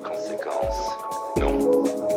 Conséquence. Non.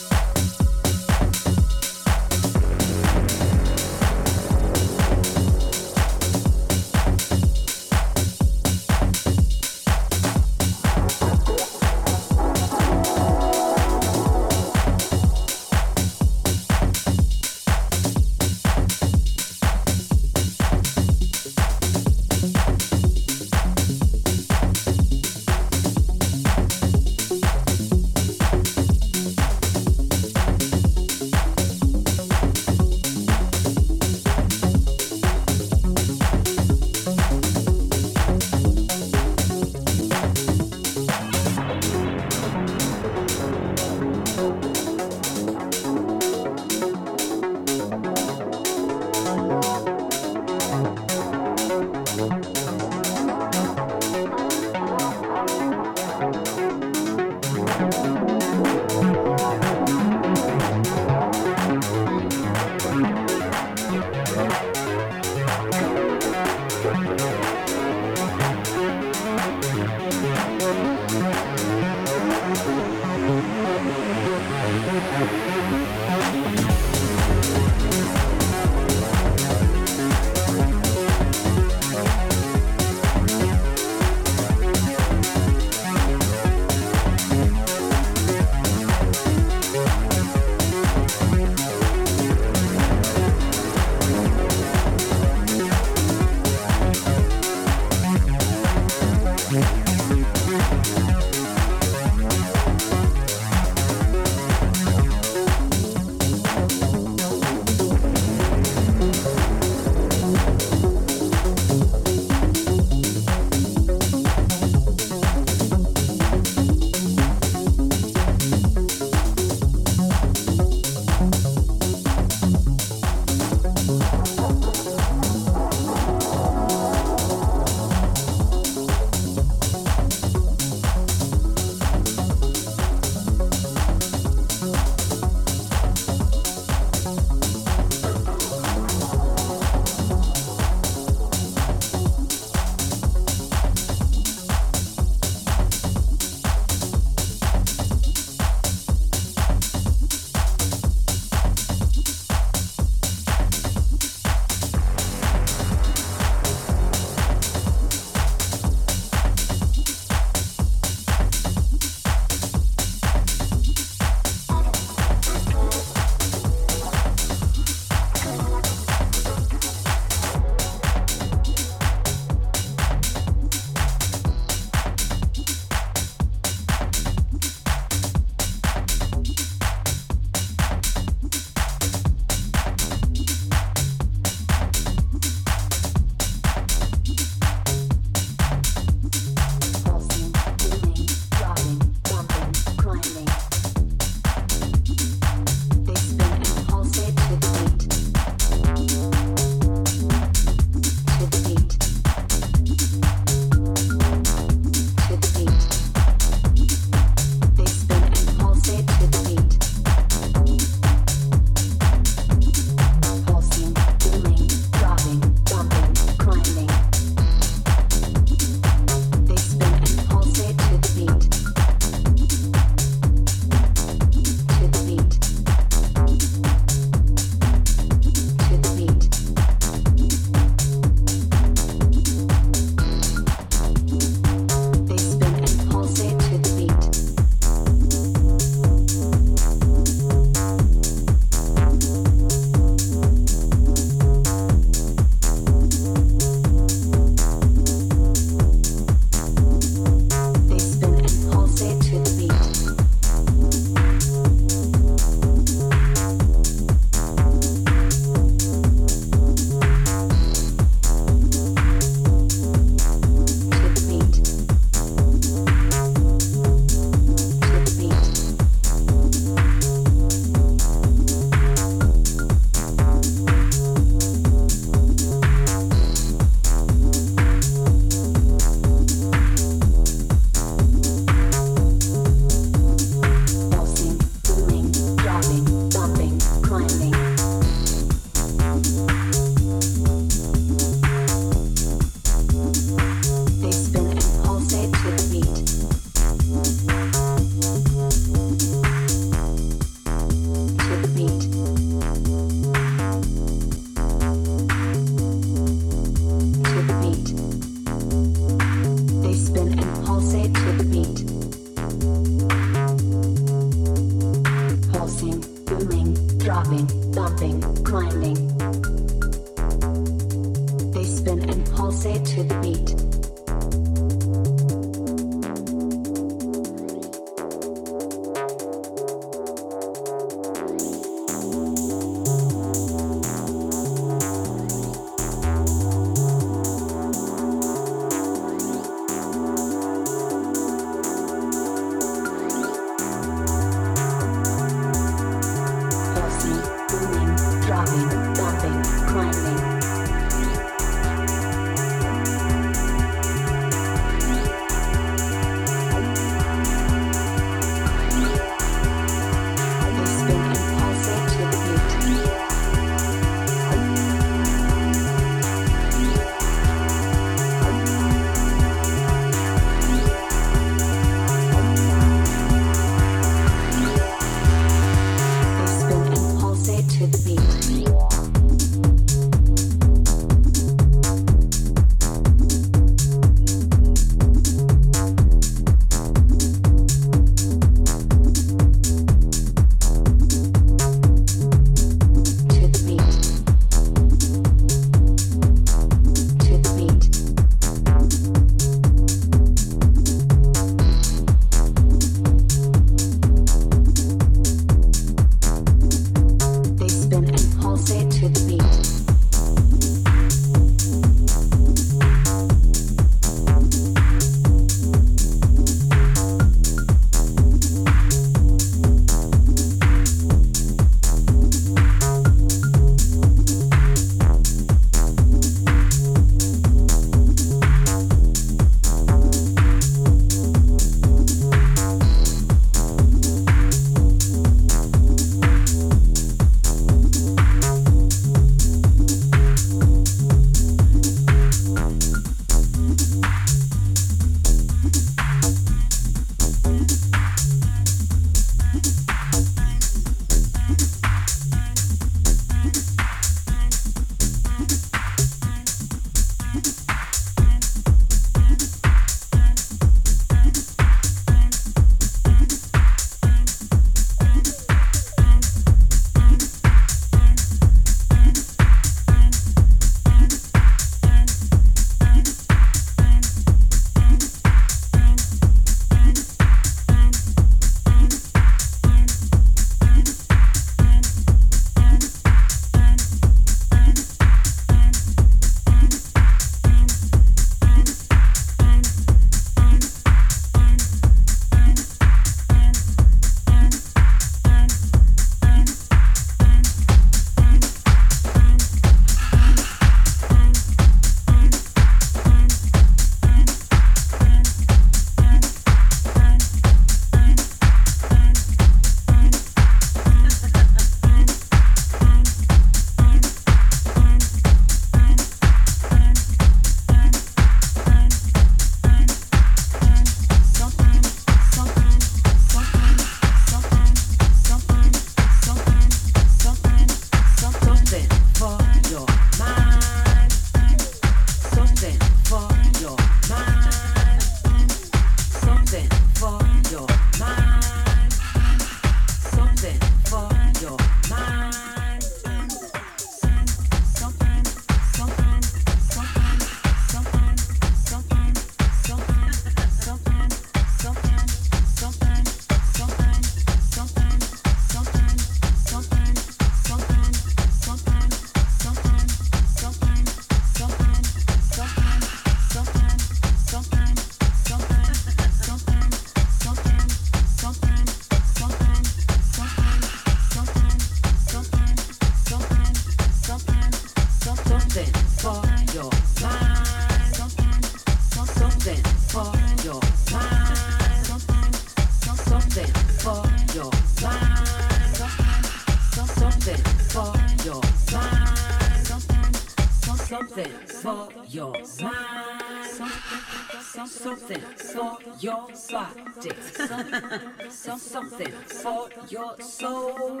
Something for your soul,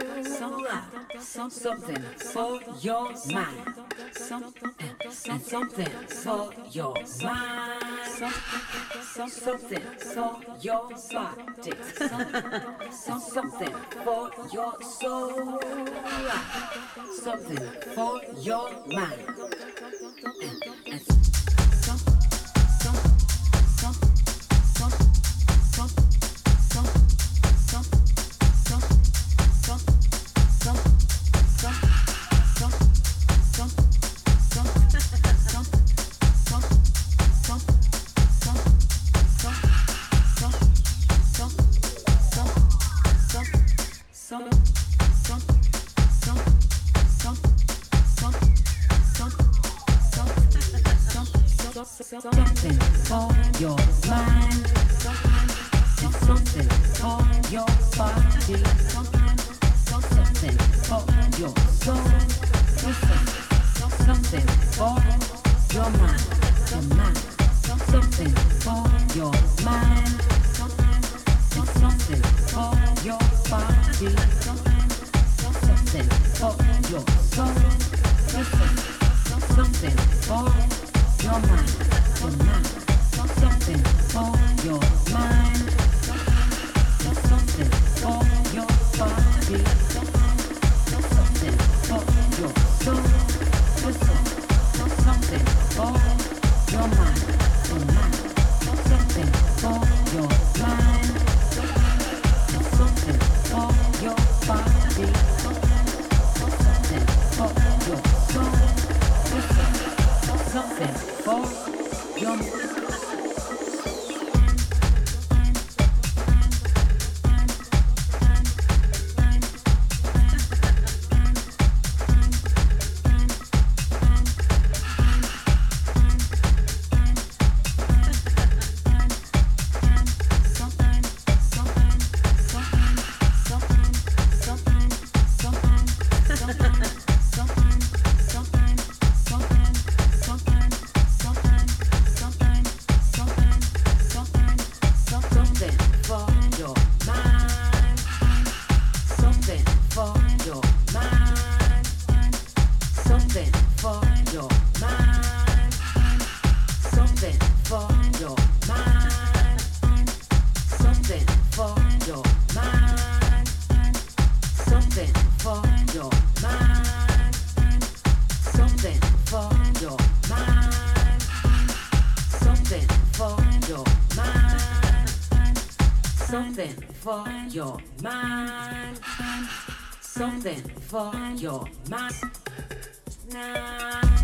something for your mind, and something for your mind, something for your body, something for your soul, something for your mind. Something on your mind. Something for your mind. Something for your mind. Nine.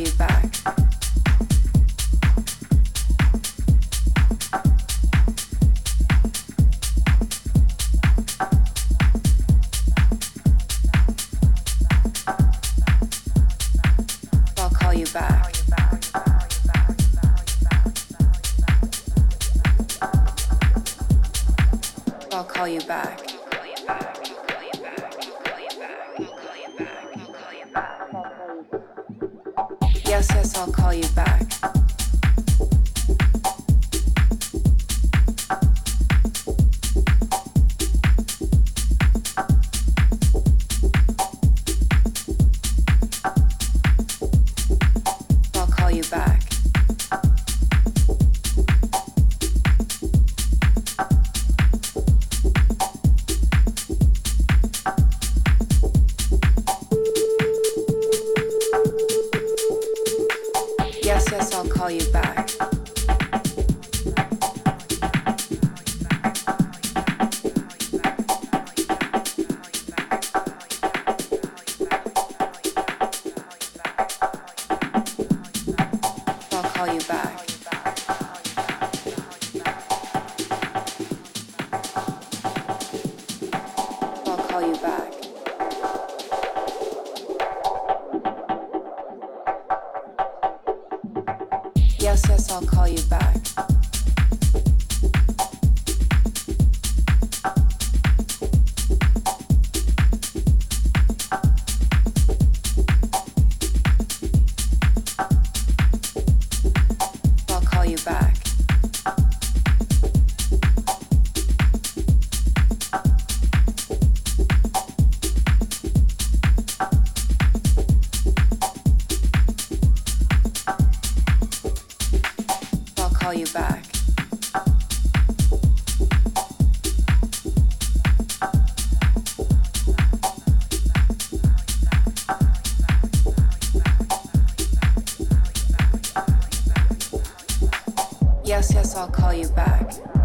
you back. I'll call you back. I'll call you back. I'll call you back. back.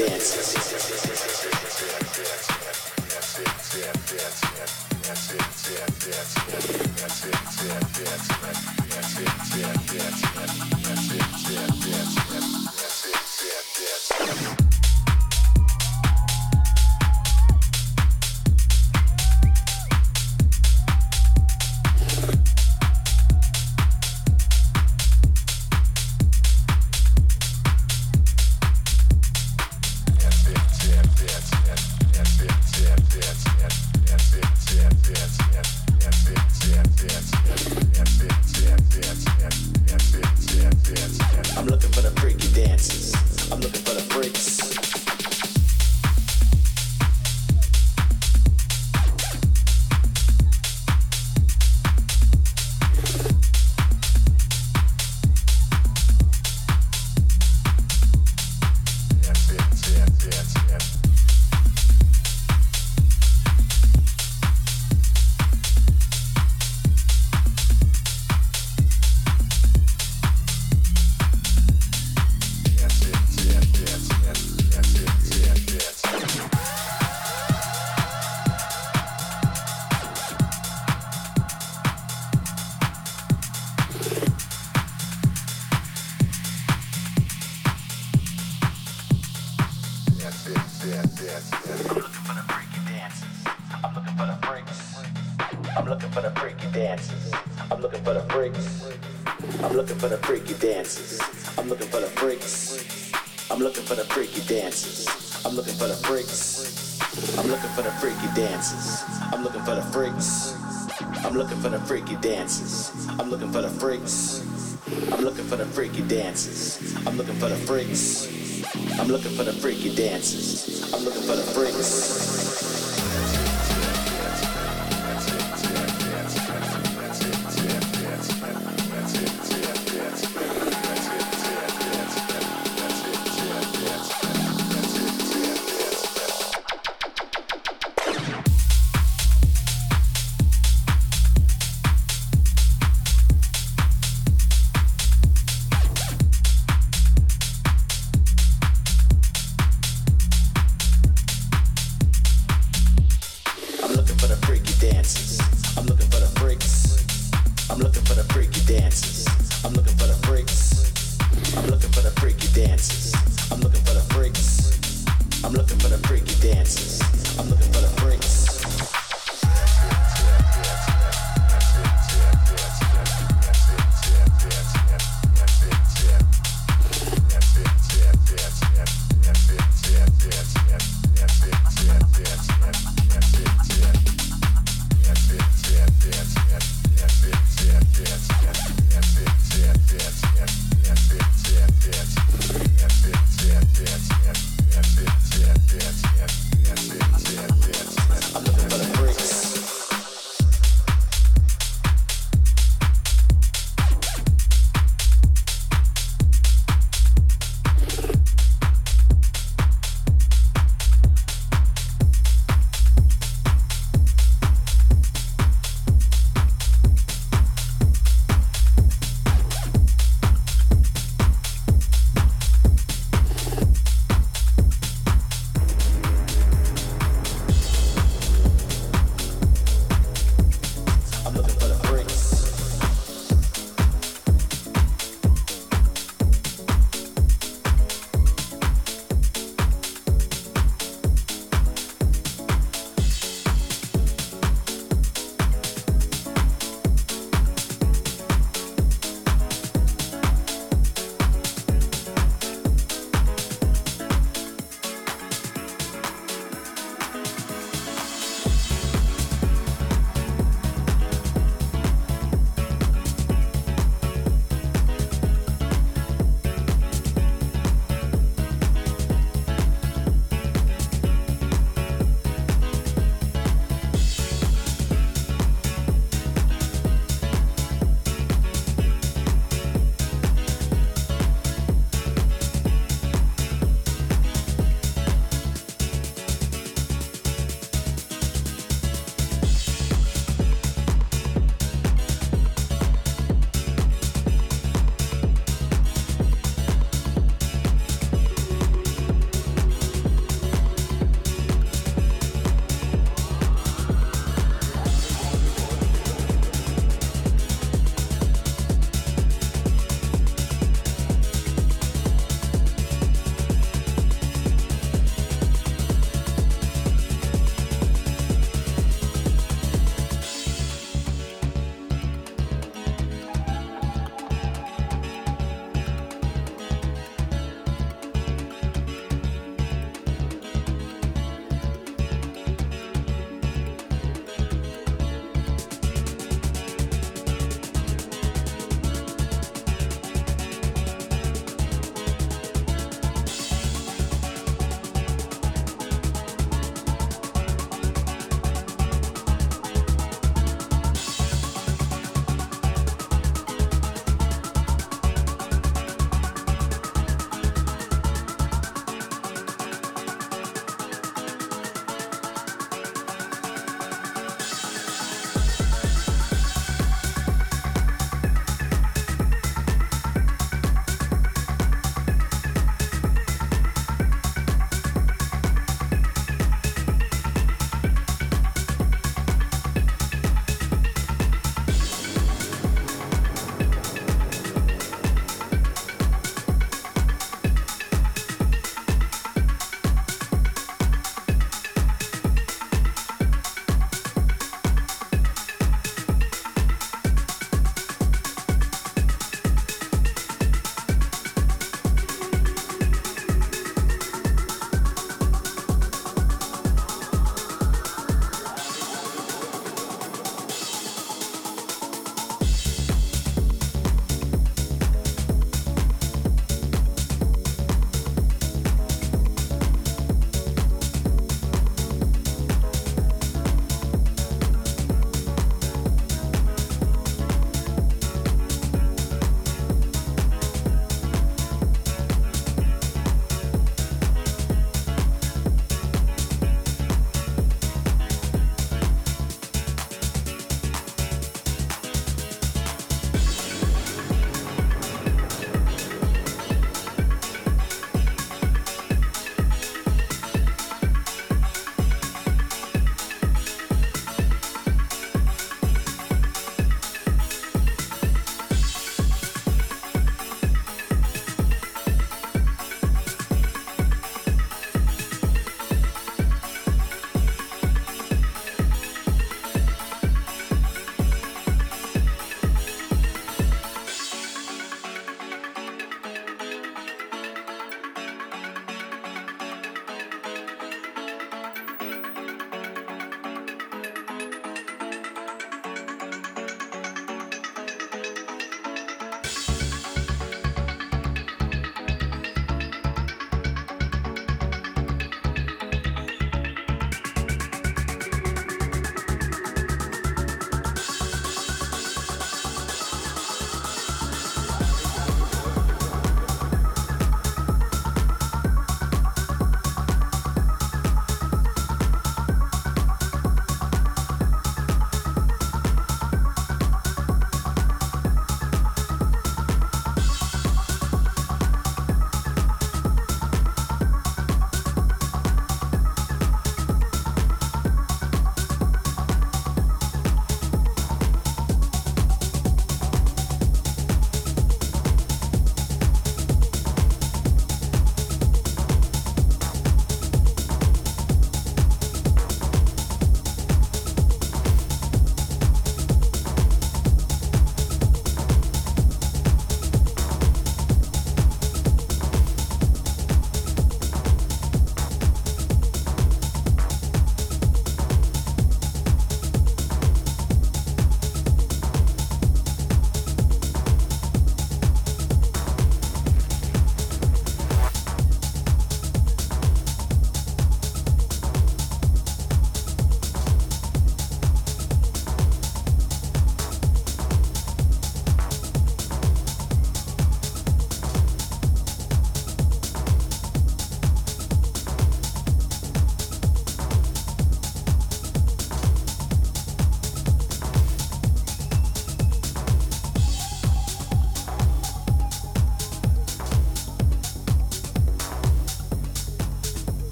And, freaks. I'm looking for the freaky dances. I'm looking for the freaks. I'm looking for the freaky dances. I'm looking for the freaks. I'm looking for the freaky dances. I'm looking for the freaks.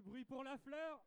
Bruit pour la fleur